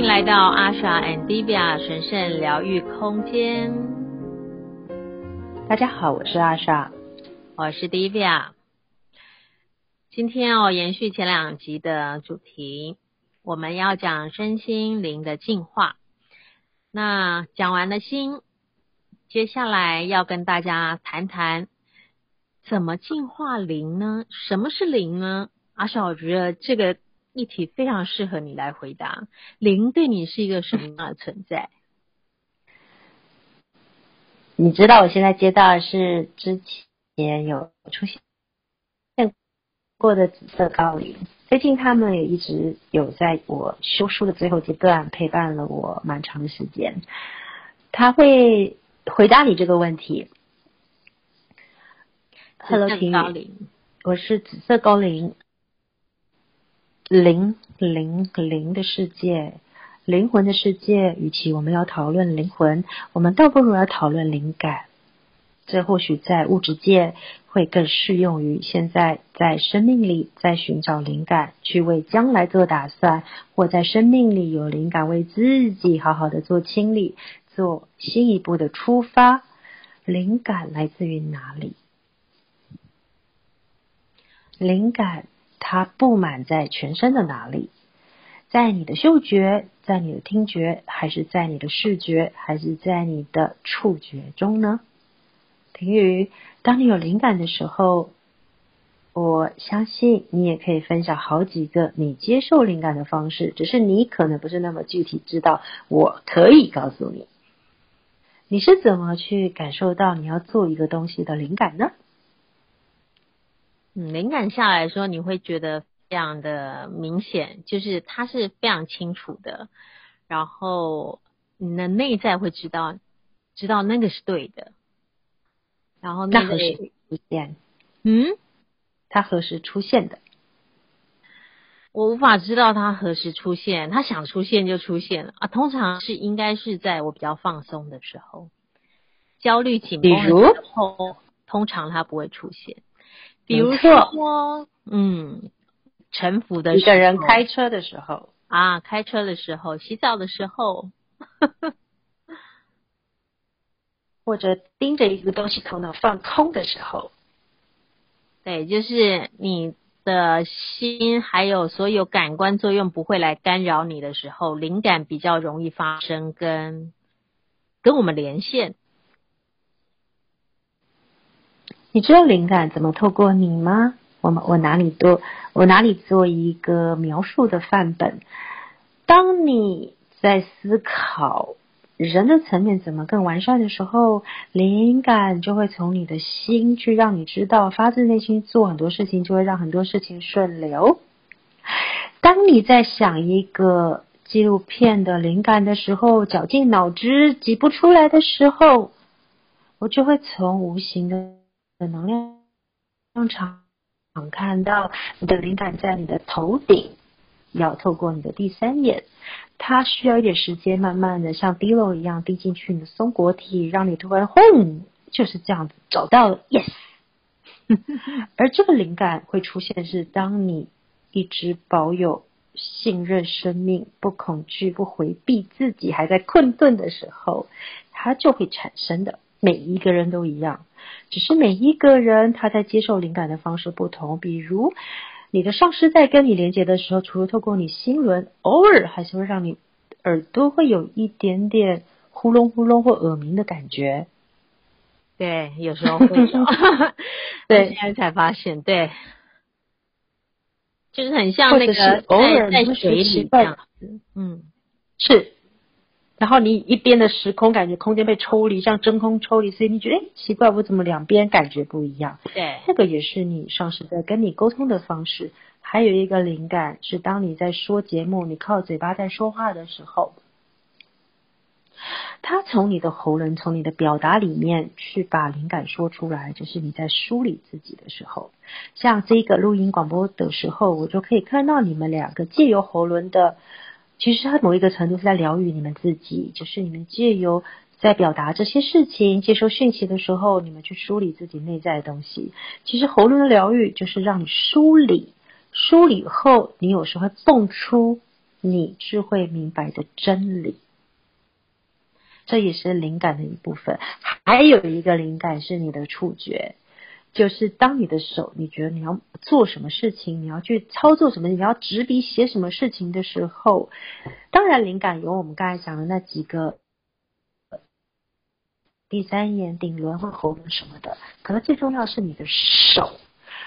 迎来到阿莎 and Divya 神圣疗愈空间。大家好，我是阿莎，我是 Divya。今天哦，延续前两集的主题，我们要讲身心灵的进化。那讲完了心，接下来要跟大家谈谈怎么净化灵呢？什么是灵呢？阿莎，我觉得这个。议题非常适合你来回答。零对你是一个什么样的存在？你知道我现在接到的是之前有出现过的紫色高龄，最近他们也一直有在我修书的最后阶段陪伴了我蛮长的时间。他会回答你这个问题。Hello，高灵，我是紫色高灵。灵灵灵的世界，灵魂的世界。与其我们要讨论灵魂，我们倒不如要讨论灵感。这或许在物质界会更适用于现在在生命里在寻找灵感，去为将来做打算，或在生命里有灵感为自己好好的做清理，做新一步的出发。灵感来自于哪里？灵感。它布满在全身的哪里？在你的嗅觉，在你的听觉，还是在你的视觉，还是在你的触觉中呢？婷宇，当你有灵感的时候，我相信你也可以分享好几个你接受灵感的方式，只是你可能不是那么具体知道。我可以告诉你，你是怎么去感受到你要做一个东西的灵感呢？嗯，灵感下来说，你会觉得非常的明显，就是它是非常清楚的，然后你的内在会知道，知道那个是对的。然后那何时出现？嗯，它何时出现的？我无法知道它何时出现，它想出现就出现了啊。通常是应该是在我比较放松的时候，焦虑紧绷的时候，通常它不会出现。比如说，嗯，沉浮的时候，一个人开车的时候。啊，开车的时候，洗澡的时候，呵 呵或者盯着一个东西，头脑放空的时候，对，就是你的心还有所有感官作用不会来干扰你的时候，灵感比较容易发生跟跟我们连线。你知道灵感怎么透过你吗？我们我哪里做我哪里做一个描述的范本。当你在思考人的层面怎么更完善的时候，灵感就会从你的心去让你知道，发自内心做很多事情就会让很多事情顺流。当你在想一个纪录片的灵感的时候，绞尽脑汁挤不出来的时候，我就会从无形的。的能量场看到你的灵感在你的头顶，要透过你的第三眼，它需要一点时间，慢慢的像滴漏一样滴进去你的松果体，让你突然轰，就是这样子找到了，yes。而这个灵感会出现是当你一直保有信任生命，不恐惧，不回避自己还在困顿的时候，它就会产生的。每一个人都一样，只是每一个人他在接受灵感的方式不同。比如，你的上师在跟你连接的时候，除了透过你心轮，偶尔还是会让你耳朵会有一点点呼隆呼隆或耳鸣的感觉。对，有时候会有。对，现在才发现，对，就是很像那个偶尔在水里这样子。嗯，是。然后你一边的时空感觉空间被抽离，像真空抽离，所以你觉得哎奇怪，我怎么两边感觉不一样？对，这个也是你上师在跟你沟通的方式。还有一个灵感是，当你在说节目，你靠嘴巴在说话的时候，他从你的喉咙，从你的表达里面去把灵感说出来，就是你在梳理自己的时候。像这个录音广播的时候，我就可以看到你们两个借由喉咙的。其实它某一个程度是在疗愈你们自己，就是你们借由在表达这些事情、接收讯息的时候，你们去梳理自己内在的东西。其实喉咙的疗愈就是让你梳理，梳理后你有时会蹦出你智慧明白的真理。这也是灵感的一部分。还有一个灵感是你的触觉，就是当你的手，你觉得你要做什么事情，你要去操作什么，你要执笔写什么事情的时候，当然灵感有我们刚才讲的那几个。第三眼、顶轮或喉咙什么的，可能最重要是你的手。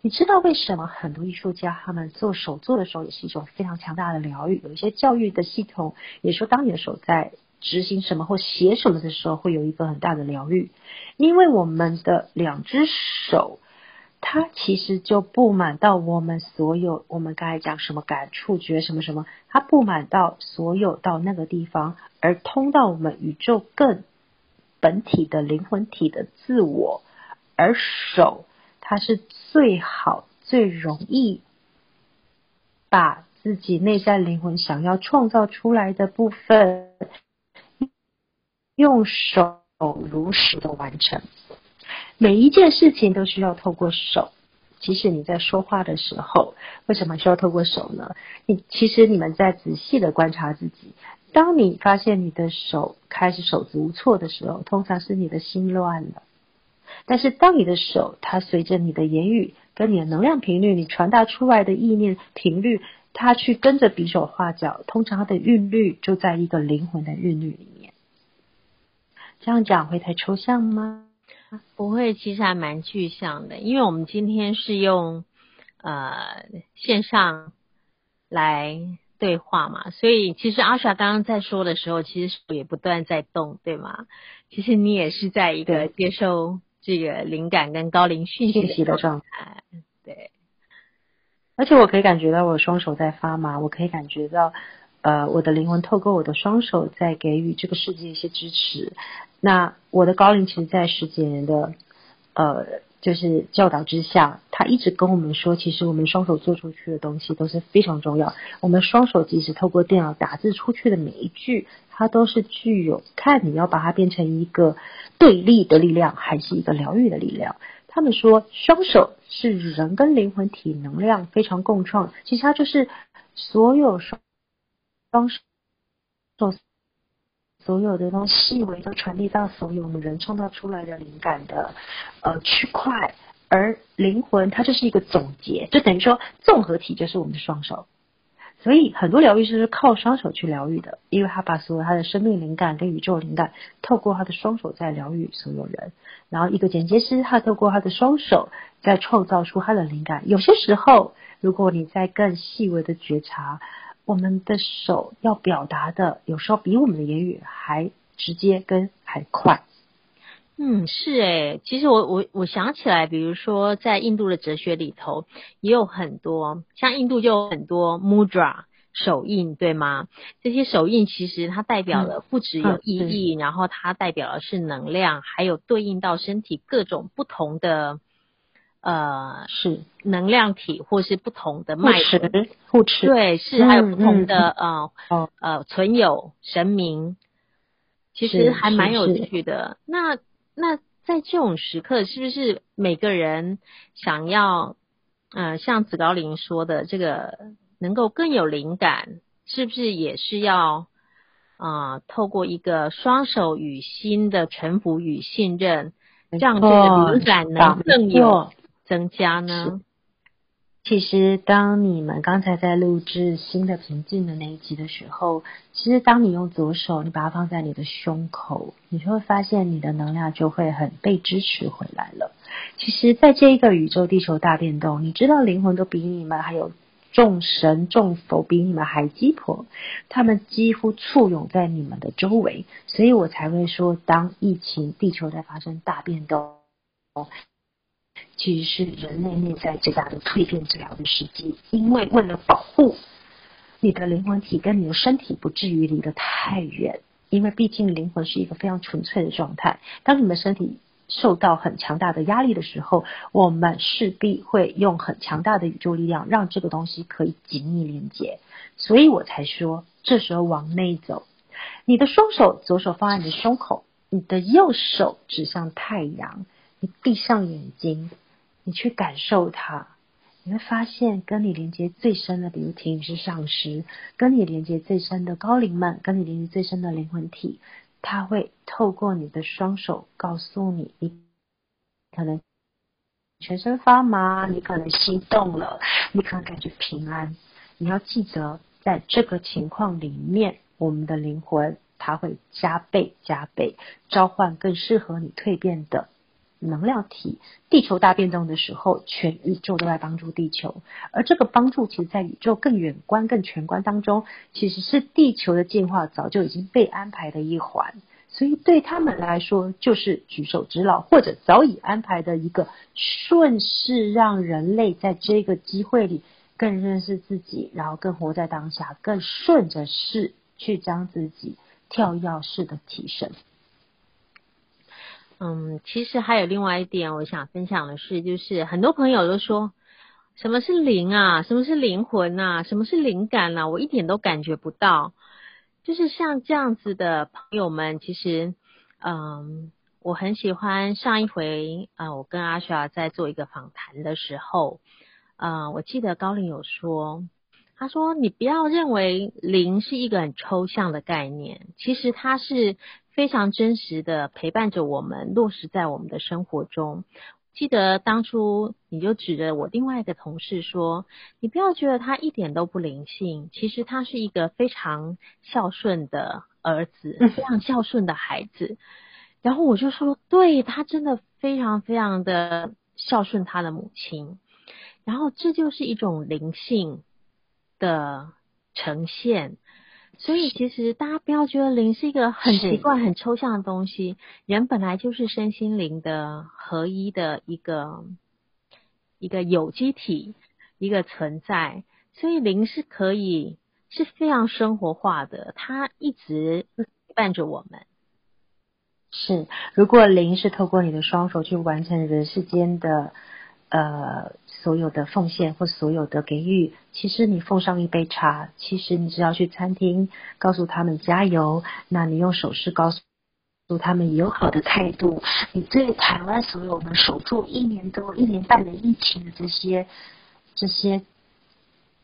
你知道为什么很多艺术家他们做手作的时候也是一种非常强大的疗愈？有一些教育的系统也说，当你的手在执行什么或写什么的时候，会有一个很大的疗愈。因为我们的两只手，它其实就布满到我们所有，我们刚才讲什么感触觉什么什么，它布满到所有到那个地方，而通到我们宇宙更。本体的灵魂体的自我，而手它是最好最容易把自己内在灵魂想要创造出来的部分，用手如实的完成。每一件事情都需要透过手，即使你在说话的时候，为什么需要透过手呢？你其实你们在仔细的观察自己。当你发现你的手开始手足无措的时候，通常是你的心乱了。但是当你的手，它随着你的言语跟你的能量频率，你传达出来的意念频率，它去跟着比手画脚，通常它的韵律就在一个灵魂的韵律里。这样讲会太抽象吗？不会，其实还蛮具象的，因为我们今天是用呃线上来。对话嘛，所以其实阿莎刚刚在说的时候，其实手也不断在动，对吗？其实你也是在一个接受这个灵感跟高灵讯息的状态，对。而且我可以感觉到我双手在发麻，我可以感觉到呃我的灵魂透过我的双手在给予这个世界一些支持。那我的高龄其实，在十几年的呃。就是教导之下，他一直跟我们说，其实我们双手做出去的东西都是非常重要。我们双手即使透过电脑打字出去的每一句，它都是具有看你要把它变成一个对立的力量，还是一个疗愈的力量。他们说，双手是人跟灵魂体能量非常共创，其实它就是所有双双手。所有的东西细微都传递到所有我们人创造出来的灵感的呃区块，而灵魂它就是一个总结，就等于说综合体就是我们的双手。所以很多疗愈师是靠双手去疗愈的，因为他把所有他的生命灵感跟宇宙灵感透过他的双手在疗愈所有人。然后一个剪接师他透过他的双手在创造出他的灵感。有些时候，如果你在更细微的觉察。我们的手要表达的，有时候比我们的言语还直接跟还快。嗯，是诶，其实我我我想起来，比如说在印度的哲学里头，也有很多，像印度就有很多 mudra 手印，对吗？这些手印其实它代表了不只有意义，然后它代表的是能量，还有对应到身体各种不同的。呃，是能量体，或是不同的脉轮，护持，对，是还有不同的、嗯嗯、呃呃存有神明，其实还蛮有趣的。那那在这种时刻，是不是每个人想要，呃，像紫高林说的，这个能够更有灵感，是不是也是要啊、呃，透过一个双手与心的臣服与信任，让这个灵感能更有。增加呢？其实，当你们刚才在录制新的平静的那一集的时候，其实当你用左手，你把它放在你的胸口，你就会发现你的能量就会很被支持回来了。其实，在这一个宇宙地球大变动，你知道灵魂都比你们还有众神众佛比你们还鸡婆，他们几乎簇拥在你们的周围，所以我才会说，当疫情地球在发生大变动。其实是人类内在最大的蜕变治疗的时机，因为为了保护你的灵魂体跟你的身体不至于离得太远，因为毕竟灵魂是一个非常纯粹的状态。当你们身体受到很强大的压力的时候，我们势必会用很强大的宇宙力量让这个东西可以紧密连接。所以我才说，这时候往内走，你的双手，左手放在你的胸口，你的右手指向太阳，你闭上眼睛。你去感受它，你会发现跟你连接最深的，比如天使上师，跟你连接最深的高灵们，跟你连接最深的灵魂体，他会透过你的双手告诉你，你可能全身发麻，你可能心动了，你可能感觉平安。你要记得，在这个情况里面，我们的灵魂它会加倍加倍召唤更适合你蜕变的。能量体，地球大变动的时候，全宇宙都在帮助地球。而这个帮助，其实，在宇宙更远观、更全观当中，其实是地球的进化早就已经被安排的一环。所以，对他们来说，就是举手之劳，或者早已安排的一个顺势，让人类在这个机会里更认识自己，然后更活在当下，更顺着势去将自己跳跃式的提升。嗯，其实还有另外一点，我想分享的是，就是很多朋友都说，什么是灵啊？什么是灵魂啊？什么是灵感啊？我一点都感觉不到。就是像这样子的朋友们，其实，嗯，我很喜欢上一回啊、我跟阿莎在做一个访谈的时候，啊、我记得高林有说，他说你不要认为灵是一个很抽象的概念，其实它是。非常真实的陪伴着我们，落实在我们的生活中。记得当初你就指着我另外一个同事说：“你不要觉得他一点都不灵性，其实他是一个非常孝顺的儿子，非常孝顺的孩子。”然后我就说：“对，他真的非常非常的孝顺他的母亲。”然后这就是一种灵性的呈现。所以，其实大家不要觉得灵是一个很奇怪、很抽象的东西。人本来就是身心灵的合一的一个一个有机体，一个存在。所以，灵是可以是非常生活化的，它一直陪伴着我们。是，如果灵是透过你的双手去完成人世间的。呃，所有的奉献或所有的给予，其实你奉上一杯茶，其实你只要去餐厅告诉他们加油，那你用手势告诉他们友好的态度，你对台湾所有我们守住一年多、一年半的疫情的这些、这些、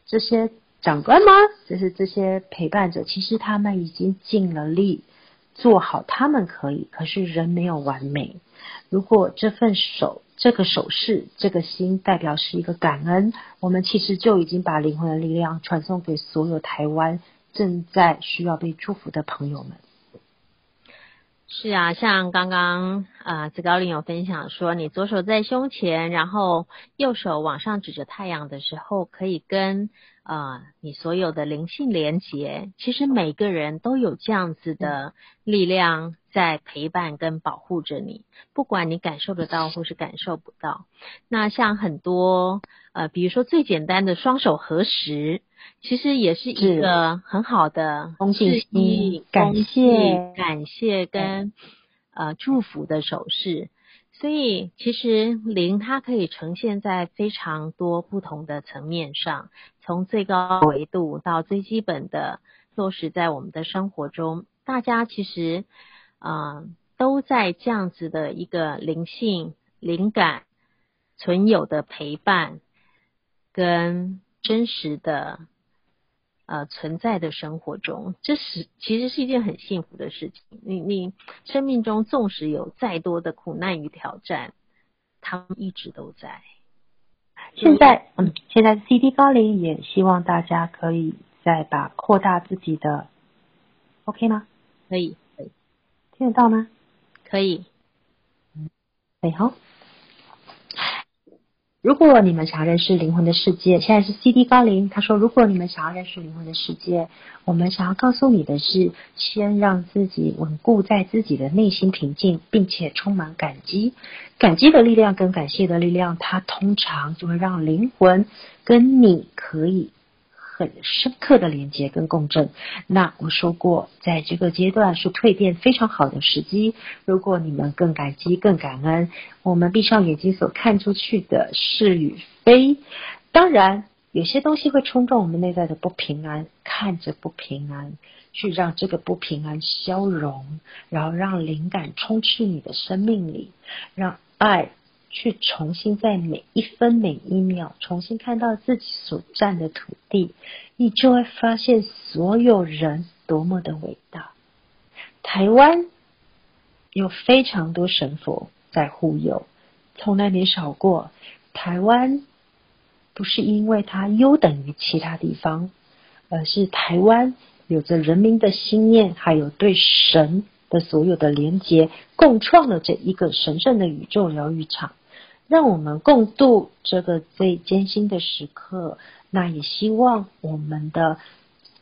这些长官吗？就是这些陪伴者，其实他们已经尽了力做好，他们可以，可是人没有完美。如果这份手。这个手势，这个心代表是一个感恩。我们其实就已经把灵魂的力量传送给所有台湾正在需要被祝福的朋友们。是啊，像刚刚啊、子高林有分享说，你左手在胸前，然后右手往上指着太阳的时候，可以跟啊、呃、你所有的灵性连结。其实每个人都有这样子的力量。在陪伴跟保护着你，不管你感受得到或是感受不到。那像很多呃，比如说最简单的双手合十，其实也是一个很好的示意、感谢、感谢跟呃祝福的手势。所以其实灵它可以呈现在非常多不同的层面上，从最高维度到最基本的落实在我们的生活中。大家其实。啊、都在这样子的一个灵性、灵感存有的陪伴，跟真实的呃存在的生活中，这是其实是一件很幸福的事情。你你生命中纵使有再多的苦难与挑战，他们一直都在。现在，嗯，现在 CD 高龄也希望大家可以再把扩大自己的，OK 吗？可以。可以听得到吗？可以。嗯哎好。如果你们想要认识灵魂的世界，现在是 CD 高龄。他说，如果你们想要认识灵魂的世界，我们想要告诉你的是，先让自己稳固在自己的内心平静，并且充满感激。感激的力量跟感谢的力量，它通常就会让灵魂跟你可以。很深刻的连接跟共振。那我说过，在这个阶段是蜕变非常好的时机。如果你们更感激、更感恩，我们闭上眼睛所看出去的是与非。当然，有些东西会冲撞我们内在的不平安，看着不平安，去让这个不平安消融，然后让灵感充斥你的生命里，让爱去重新在每一分每一秒重新看到自己所占的土地，你就会发现所有人多么的伟大。台湾有非常多神佛在护佑，从来没少过。台湾不是因为它优等于其他地方，而是台湾有着人民的心念，还有对神的所有的连结，共创了这一个神圣的宇宙疗愈场，让我们共度这个最艰辛的时刻。那也希望我们的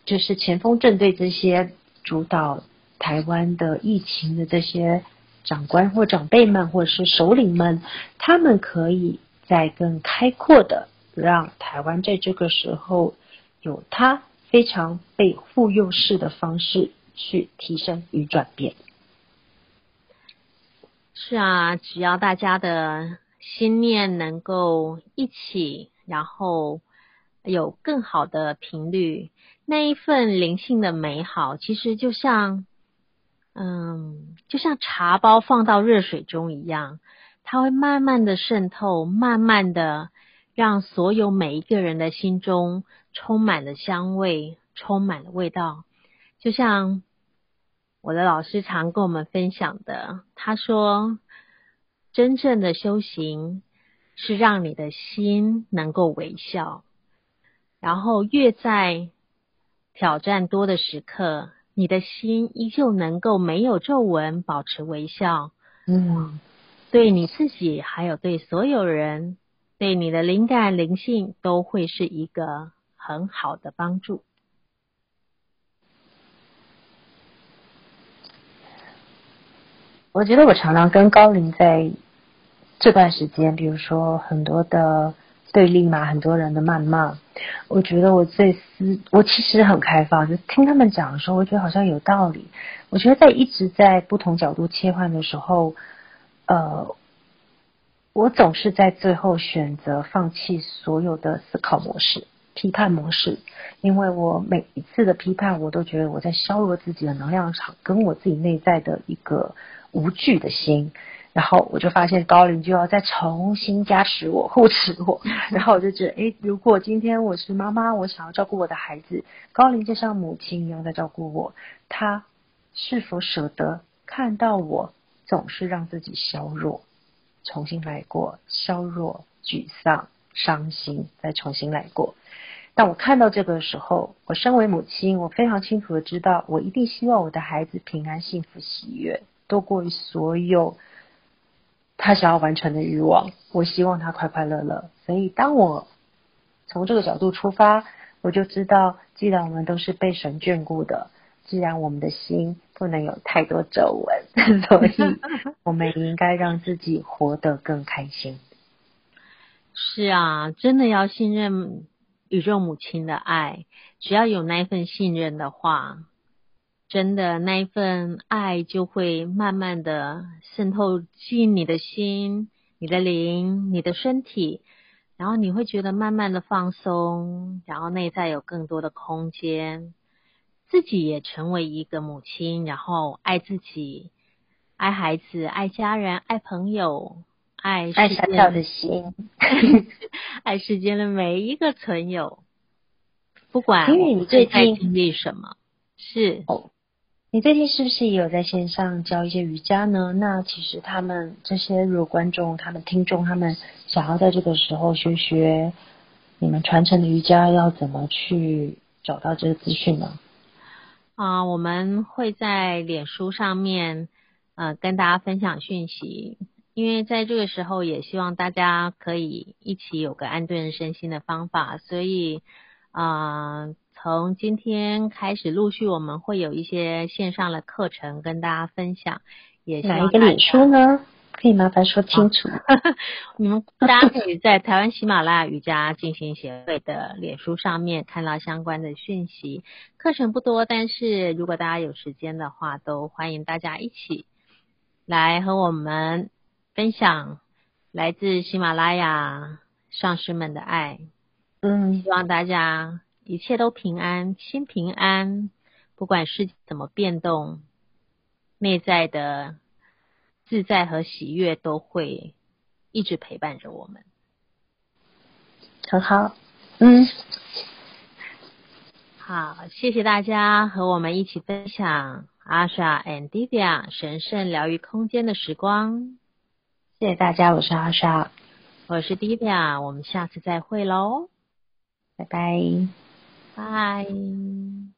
就是前锋正对这些主导台湾的疫情的这些长官或长辈们，或者是首领们，他们可以再更开阔的让台湾在这个时候有它非常被护佑式的方式。去提升与转变。是啊，只要大家的心念能够一起，然后有更好的频率，那一份灵性的美好，其实就像，嗯，就像茶包放到热水中一样，它会慢慢的渗透，慢慢的让所有每一个人的心中充满了香味，充满了味道，就像。我的老师常跟我们分享的，他说：“真正的修行是让你的心能够微笑，然后越在挑战多的时刻，你的心依旧能够没有皱纹，保持微笑。嗯，对你自己，还有对所有人，对你的灵感灵性，都会是一个很好的帮助。”我觉得我常常跟高林在这段时间，比如说很多的对立嘛，很多人的谩骂，我觉得我最思，我其实很开放，就听他们讲的时候，我觉得好像有道理。我觉得在一直在不同角度切换的时候，呃，我总是在最后选择放弃所有的思考模式、批判模式，因为我每一次的批判，我都觉得我在削弱自己的能量场，跟我自己内在的一个。无惧的心，然后我就发现高龄就要再重新加持我、护持我，然后我就觉得，诶，如果今天我是妈妈，我想要照顾我的孩子，高龄就像母亲一样在照顾我，她是否舍得看到我总是让自己削弱，重新来过，削弱、沮丧、伤心，再重新来过？当我看到这个时候，我身为母亲，我非常清楚的知道，我一定希望我的孩子平安、幸福、喜悦。多过于所有他想要完成的欲望，我希望他快快乐乐。所以，当我从这个角度出发，我就知道，既然我们都是被神眷顾的，既然我们的心不能有太多皱纹，所以我们应该让自己活得更开心。是啊，真的要信任宇宙母亲的爱，只要有那一份信任的话。真的，那一份爱就会慢慢的渗透进你的心、你的灵、你的身体，然后你会觉得慢慢的放松，然后内在有更多的空间，自己也成为一个母亲，然后爱自己、爱孩子、爱家人、爱朋友、爱爱小小的心，爱世间的每一个存有，不管因为你最近经历什么，是。你最近是不是也有在线上教一些瑜伽呢？那其实他们这些如果观众、他们听众、他们想要在这个时候学学你们传承的瑜伽，要怎么去找到这个资讯呢？啊，我们会在脸书上面呃跟大家分享讯息，因为在这个时候也希望大家可以一起有个安顿身心的方法，所以啊。从今天开始，陆续我们会有一些线上的课程跟大家分享。也哪一个脸书呢？可以麻烦说清楚。你们大家可以在台湾喜马拉雅瑜伽进行协会的脸书上面看到相关的讯息。课程不多，但是如果大家有时间的话，都欢迎大家一起来和我们分享来自喜马拉雅上师们的爱。嗯，希望大家。一切都平安，心平安。不管事情怎么变动，内在的自在和喜悦都会一直陪伴着我们。很好，嗯，好，谢谢大家和我们一起分享 Asha and Divya 神圣疗愈空间的时光。谢谢大家，我是 Asha，我是 Divya，我们下次再会喽，拜拜，拜。